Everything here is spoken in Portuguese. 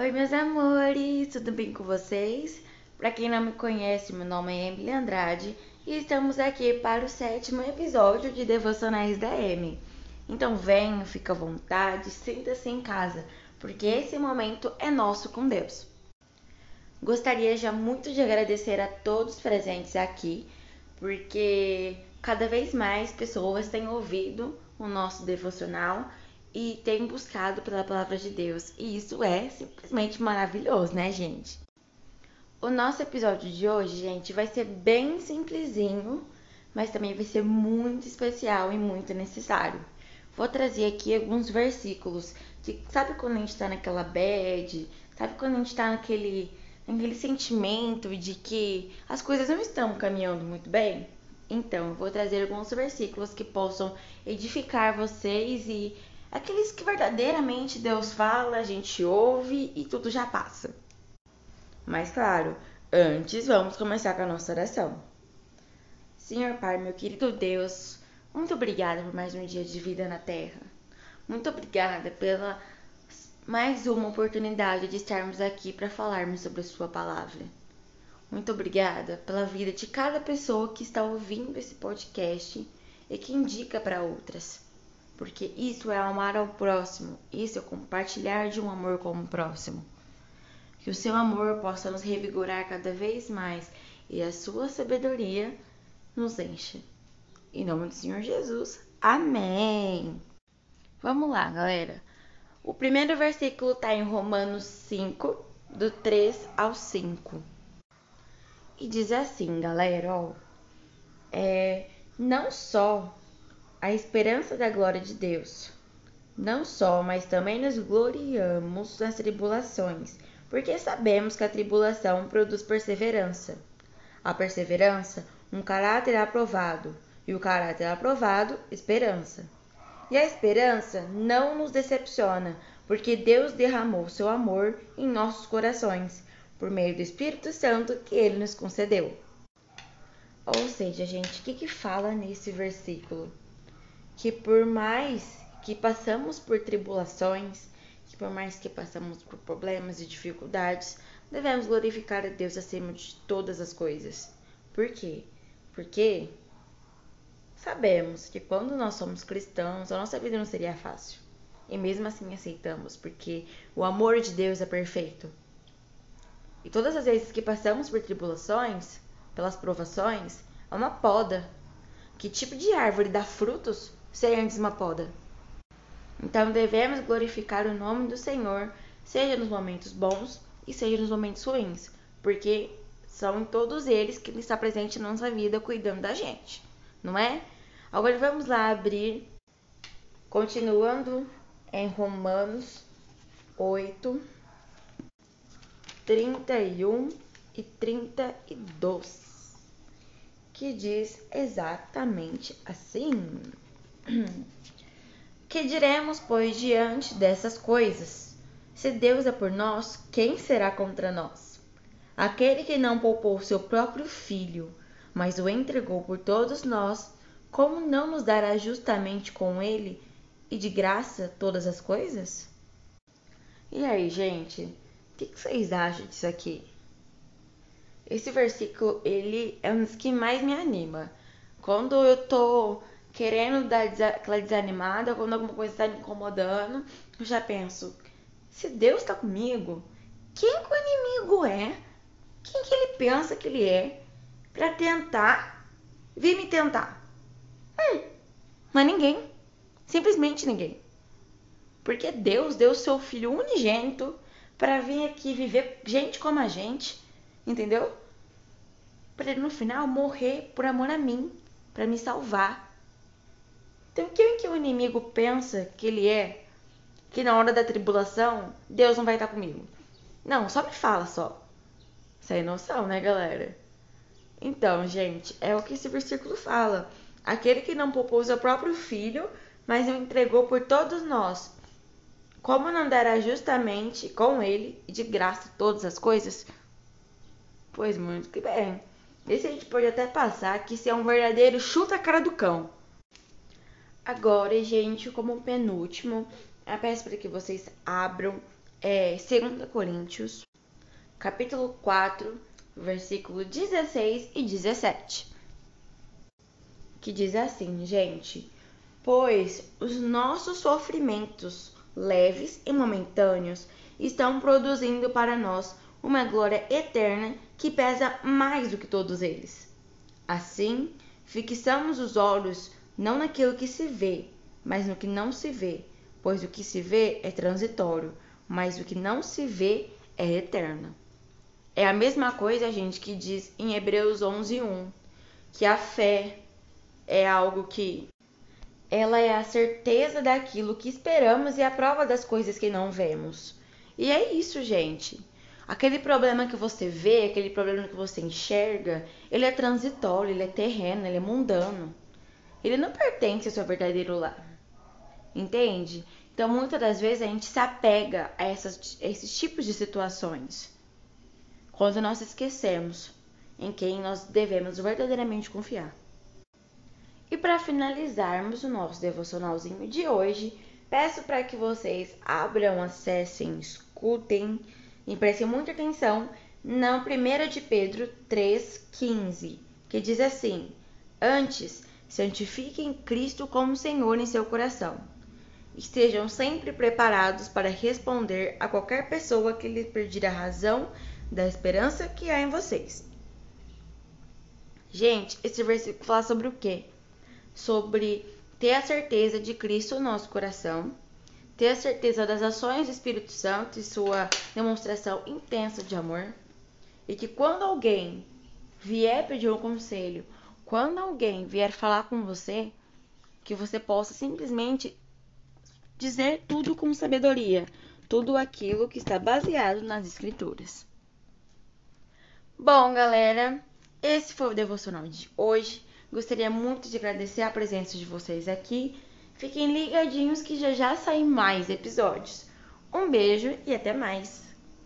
Oi, meus amores, tudo bem com vocês? Para quem não me conhece, meu nome é Emily Andrade e estamos aqui para o sétimo episódio de Devocionais da M. Então venha, fica à vontade, sinta-se em casa, porque esse momento é nosso com Deus. Gostaria já muito de agradecer a todos presentes aqui, porque cada vez mais pessoas têm ouvido o nosso devocional e têm buscado pela palavra de Deus. E isso é simplesmente maravilhoso, né, gente? O nosso episódio de hoje, gente, vai ser bem simplesinho, mas também vai ser muito especial e muito necessário. Vou trazer aqui alguns versículos que sabe quando a gente tá naquela bad, sabe quando a gente tá naquele aquele sentimento de que as coisas não estão caminhando muito bem? Então, eu vou trazer alguns versículos que possam edificar vocês e aqueles que verdadeiramente Deus fala, a gente ouve e tudo já passa. Mas claro, antes vamos começar com a nossa oração. Senhor Pai, meu querido Deus, muito obrigada por mais um dia de vida na Terra. Muito obrigada pela mais uma oportunidade de estarmos aqui para falarmos sobre a Sua palavra. Muito obrigada pela vida de cada pessoa que está ouvindo esse podcast e que indica para outras. Porque isso é amar ao próximo, isso é compartilhar de um amor com o próximo. Que o seu amor possa nos revigorar cada vez mais e a sua sabedoria nos encha. Em nome do Senhor Jesus. Amém. Vamos lá, galera. O primeiro versículo está em Romanos 5, do 3 ao 5. E diz assim, galera, ó. É, não só a esperança da glória de Deus, não só, mas também nos gloriamos nas tribulações, porque sabemos que a tribulação produz perseverança. A perseverança, um caráter aprovado, e o caráter aprovado, esperança. E a esperança não nos decepciona, porque Deus derramou seu amor em nossos corações, por meio do Espírito Santo que ele nos concedeu. Ou seja, gente, o que, que fala nesse versículo? Que por mais que passamos por tribulações, que por mais que passamos por problemas e dificuldades, devemos glorificar a Deus acima de todas as coisas. Por quê? Porque Sabemos que quando nós somos cristãos, a nossa vida não seria fácil. E mesmo assim aceitamos, porque o amor de Deus é perfeito. E todas as vezes que passamos por tribulações, pelas provações, é uma poda. Que tipo de árvore dá frutos sem antes uma poda? Então devemos glorificar o nome do Senhor, seja nos momentos bons e seja nos momentos ruins, porque são todos eles que Ele está presente na nossa vida cuidando da gente não é? Agora vamos lá abrir, continuando em Romanos 8, 31 e 32, que diz exatamente assim: Que diremos, pois, diante dessas coisas? Se Deus é por nós, quem será contra nós? Aquele que não poupou seu próprio filho, mas o entregou por todos nós, como não nos dará justamente com ele e de graça todas as coisas? E aí, gente, o que, que vocês acham disso aqui? Esse versículo, ele é um dos que mais me anima. Quando eu tô querendo dar aquela desanimada, quando alguma coisa está me incomodando, eu já penso, se Deus está comigo, quem que o inimigo é? Quem que ele pensa que ele é? para tentar vir me tentar. Hum, mas ninguém. Simplesmente ninguém. Porque Deus deu seu filho unigênito para vir aqui viver gente como a gente, entendeu? Para ele no final morrer por amor a mim, para me salvar. Então, quem que o inimigo pensa que ele é? Que na hora da tribulação, Deus não vai estar comigo. Não, só me fala só. Sem noção, né, galera? Então, gente, é o que esse versículo fala. Aquele que não poupou seu próprio filho, mas o entregou por todos nós. Como não dará justamente com ele e de graça todas as coisas? Pois muito que bem. Esse a gente pode até passar que isso é um verdadeiro chuta a cara do cão. Agora, gente, como penúltimo, eu peço para que vocês abram é 2 Coríntios, capítulo 4, versículo 16 e 17. Que diz assim, gente: Pois os nossos sofrimentos leves e momentâneos estão produzindo para nós uma glória eterna que pesa mais do que todos eles. Assim, fixamos os olhos não naquilo que se vê, mas no que não se vê, pois o que se vê é transitório, mas o que não se vê é eterno. É a mesma coisa, gente, que diz em Hebreus 11:1, que a fé é algo que ela é a certeza daquilo que esperamos e a prova das coisas que não vemos. E é isso, gente. Aquele problema que você vê, aquele problema que você enxerga, ele é transitório, ele é terreno, ele é mundano. Ele não pertence ao seu verdadeiro lar. Entende? Então, muitas das vezes a gente se apega a, essas, a esses tipos de situações. Quando nós esquecemos em quem nós devemos verdadeiramente confiar. E para finalizarmos o nosso devocionalzinho de hoje, peço para que vocês abram, acessem, escutem e prestem muita atenção na 1 de Pedro 3,15, que diz assim: Antes, santifiquem Cristo como Senhor em seu coração. Estejam sempre preparados para responder a qualquer pessoa que lhe pedir a razão da esperança que há em vocês. Gente, esse versículo fala sobre o quê? sobre ter a certeza de Cristo no nosso coração, ter a certeza das ações do Espírito Santo e sua demonstração intensa de amor, e que quando alguém vier pedir um conselho, quando alguém vier falar com você, que você possa simplesmente dizer tudo com sabedoria, tudo aquilo que está baseado nas Escrituras. Bom, galera, esse foi o devocional de hoje. Gostaria muito de agradecer a presença de vocês aqui. Fiquem ligadinhos que já já saem mais episódios. Um beijo e até mais!